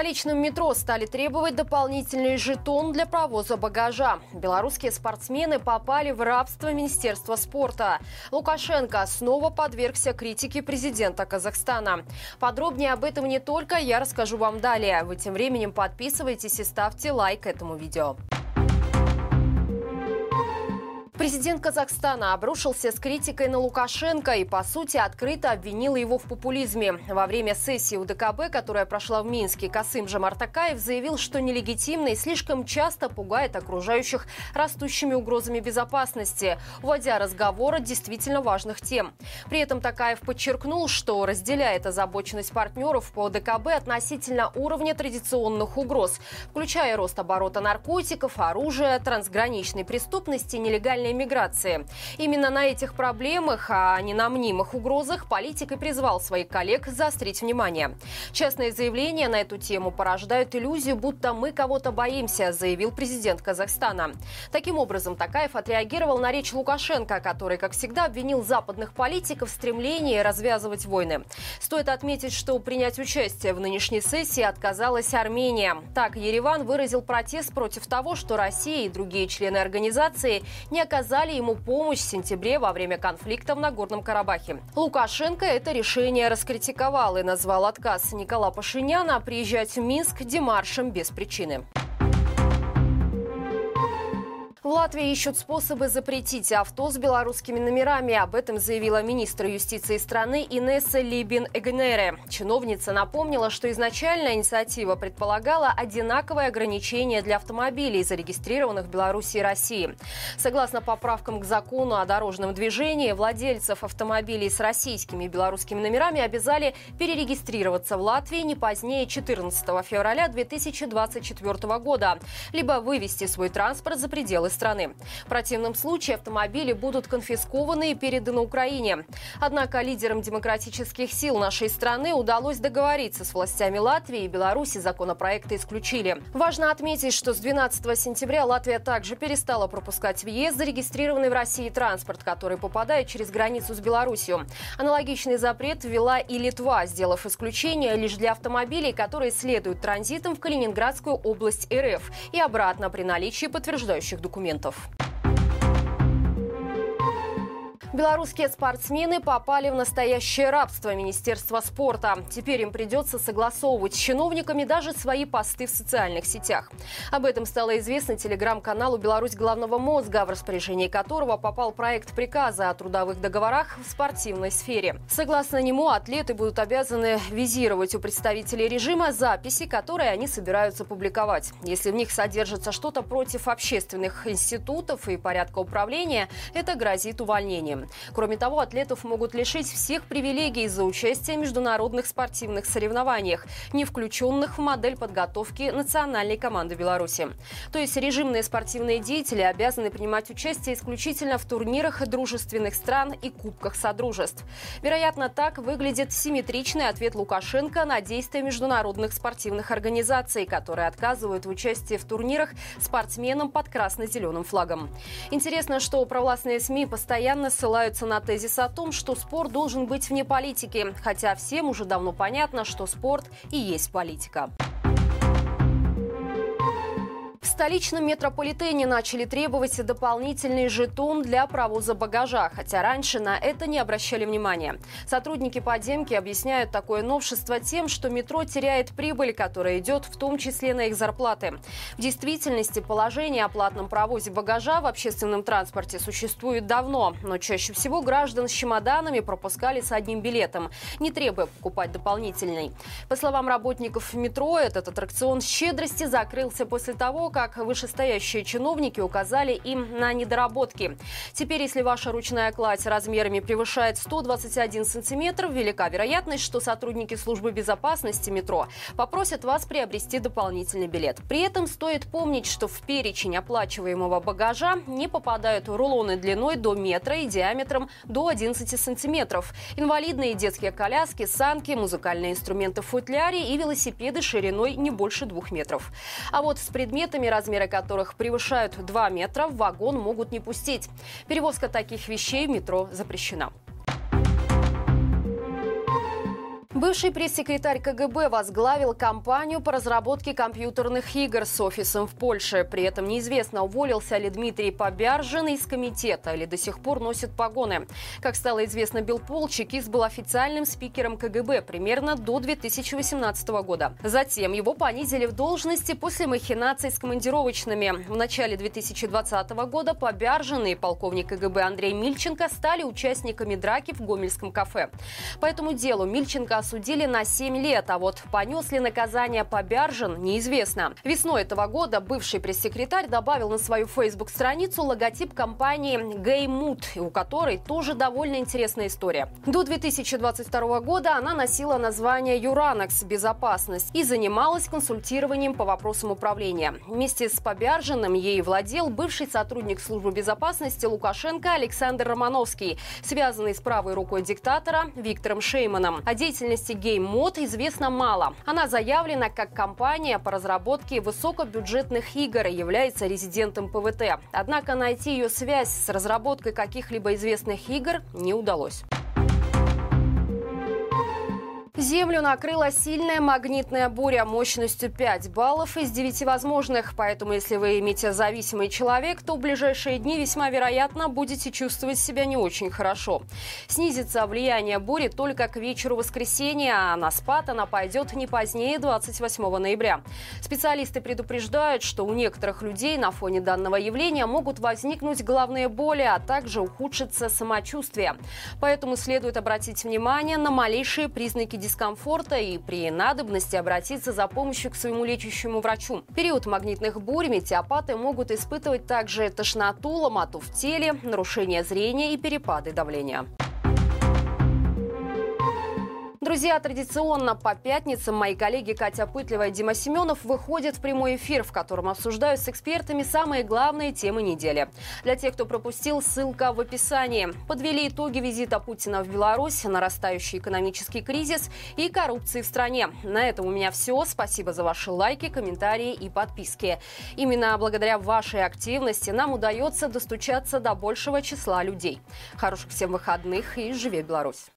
столичном метро стали требовать дополнительный жетон для провоза багажа. Белорусские спортсмены попали в рабство Министерства спорта. Лукашенко снова подвергся критике президента Казахстана. Подробнее об этом не только я расскажу вам далее. Вы тем временем подписывайтесь и ставьте лайк этому видео. Президент Казахстана обрушился с критикой на Лукашенко и, по сути, открыто обвинил его в популизме. Во время сессии УДКБ, которая прошла в Минске, Касым Жамартакаев заявил, что нелегитимный слишком часто пугает окружающих растущими угрозами безопасности, уводя разговор от действительно важных тем. При этом Такаев подчеркнул, что разделяет озабоченность партнеров по УДКБ относительно уровня традиционных угроз, включая рост оборота наркотиков, оружия, трансграничной преступности, нелегальной нелегальной миграции. Именно на этих проблемах, а не на мнимых угрозах, политик и призвал своих коллег заострить внимание. Частные заявления на эту тему порождают иллюзию, будто мы кого-то боимся, заявил президент Казахстана. Таким образом, Такаев отреагировал на речь Лукашенко, который, как всегда, обвинил западных политиков в стремлении развязывать войны. Стоит отметить, что принять участие в нынешней сессии отказалась Армения. Так, Ереван выразил протест против того, что Россия и другие члены организации не оказались оказали ему помощь в сентябре во время конфликта в Нагорном Карабахе. Лукашенко это решение раскритиковал и назвал отказ Никола Пашиняна приезжать в Минск демаршем без причины. В Латвии ищут способы запретить авто с белорусскими номерами. Об этом заявила министр юстиции страны Инесса Либин-Эгнере. Чиновница напомнила, что изначально инициатива предполагала одинаковое ограничение для автомобилей, зарегистрированных в Беларуси и России. Согласно поправкам к закону о дорожном движении, владельцев автомобилей с российскими и белорусскими номерами обязали перерегистрироваться в Латвии не позднее 14 февраля 2024 года, либо вывести свой транспорт за пределы страны. В противном случае автомобили будут конфискованы и переданы Украине. Однако лидерам демократических сил нашей страны удалось договориться с властями Латвии и Беларуси. Законопроекты исключили. Важно отметить, что с 12 сентября Латвия также перестала пропускать въезд зарегистрированный в России транспорт, который попадает через границу с Беларусью. Аналогичный запрет ввела и Литва, сделав исключение лишь для автомобилей, которые следуют транзитом в Калининградскую область РФ и обратно при наличии подтверждающих документов документов. Белорусские спортсмены попали в настоящее рабство Министерства спорта. Теперь им придется согласовывать с чиновниками даже свои посты в социальных сетях. Об этом стало известно телеграм-каналу «Беларусь главного мозга», в распоряжении которого попал проект приказа о трудовых договорах в спортивной сфере. Согласно нему, атлеты будут обязаны визировать у представителей режима записи, которые они собираются публиковать. Если в них содержится что-то против общественных институтов и порядка управления, это грозит увольнением. Кроме того, атлетов могут лишить всех привилегий за участие в международных спортивных соревнованиях, не включенных в модель подготовки национальной команды Беларуси. То есть режимные спортивные деятели обязаны принимать участие исключительно в турнирах дружественных стран и кубках содружеств. Вероятно, так выглядит симметричный ответ Лукашенко на действия международных спортивных организаций, которые отказывают в участии в турнирах спортсменам под красно-зеленым флагом. Интересно, что провластные СМИ постоянно ссылаются ссылаются на тезис о том, что спорт должен быть вне политики, хотя всем уже давно понятно, что спорт и есть политика столичном метрополитене начали требовать дополнительный жетон для провоза багажа, хотя раньше на это не обращали внимания. Сотрудники подземки объясняют такое новшество тем, что метро теряет прибыль, которая идет в том числе на их зарплаты. В действительности положение о платном провозе багажа в общественном транспорте существует давно, но чаще всего граждан с чемоданами пропускали с одним билетом, не требуя покупать дополнительный. По словам работников метро, этот аттракцион щедрости закрылся после того, как как вышестоящие чиновники указали им на недоработки. Теперь, если ваша ручная кладь размерами превышает 121 сантиметр, велика вероятность, что сотрудники службы безопасности метро попросят вас приобрести дополнительный билет. При этом стоит помнить, что в перечень оплачиваемого багажа не попадают рулоны длиной до метра и диаметром до 11 сантиметров, инвалидные детские коляски, санки, музыкальные инструменты в футляре и велосипеды шириной не больше двух метров. А вот с предметами размеры которых превышают 2 метра, в вагон могут не пустить. Перевозка таких вещей в метро запрещена. Бывший пресс-секретарь КГБ возглавил кампанию по разработке компьютерных игр с офисом в Польше. При этом неизвестно, уволился ли Дмитрий Побяржин из комитета или до сих пор носит погоны. Как стало известно Белпол, Чекист был официальным спикером КГБ примерно до 2018 года. Затем его понизили в должности после махинаций с командировочными. В начале 2020 года Побяржин и полковник КГБ Андрей Мильченко стали участниками драки в Гомельском кафе. По этому делу Мильченко осудили на 7 лет, а вот понес ли наказание Побяржин, неизвестно. Весной этого года бывший пресс-секретарь добавил на свою Facebook-страницу логотип компании Геймут, у которой тоже довольно интересная история. До 2022 года она носила название Юранекс «Безопасность» и занималась консультированием по вопросам управления. Вместе с Побяржиным ей владел бывший сотрудник службы безопасности Лукашенко Александр Романовский, связанный с правой рукой диктатора Виктором Шейманом. О деятельности деятельности GameMod известно мало. Она заявлена как компания по разработке высокобюджетных игр и является резидентом ПВТ. Однако найти ее связь с разработкой каких-либо известных игр не удалось. Землю накрыла сильная магнитная буря мощностью 5 баллов из 9 возможных. Поэтому, если вы метеозависимый человек, то в ближайшие дни весьма вероятно будете чувствовать себя не очень хорошо. Снизится влияние бури только к вечеру воскресенья, а на спад она пойдет не позднее 28 ноября. Специалисты предупреждают, что у некоторых людей на фоне данного явления могут возникнуть головные боли, а также ухудшиться самочувствие. Поэтому следует обратить внимание на малейшие признаки дискомфорта дискомфорта и при надобности обратиться за помощью к своему лечащему врачу. В период магнитных бурь метеопаты могут испытывать также тошноту, ломоту в теле, нарушение зрения и перепады давления. Друзья, традиционно по пятницам мои коллеги Катя Пытлева и Дима Семенов выходят в прямой эфир, в котором обсуждают с экспертами самые главные темы недели. Для тех, кто пропустил, ссылка в описании. Подвели итоги визита Путина в Беларусь, нарастающий экономический кризис и коррупции в стране. На этом у меня все. Спасибо за ваши лайки, комментарии и подписки. Именно благодаря вашей активности нам удается достучаться до большего числа людей. Хороших всем выходных и живи Беларусь!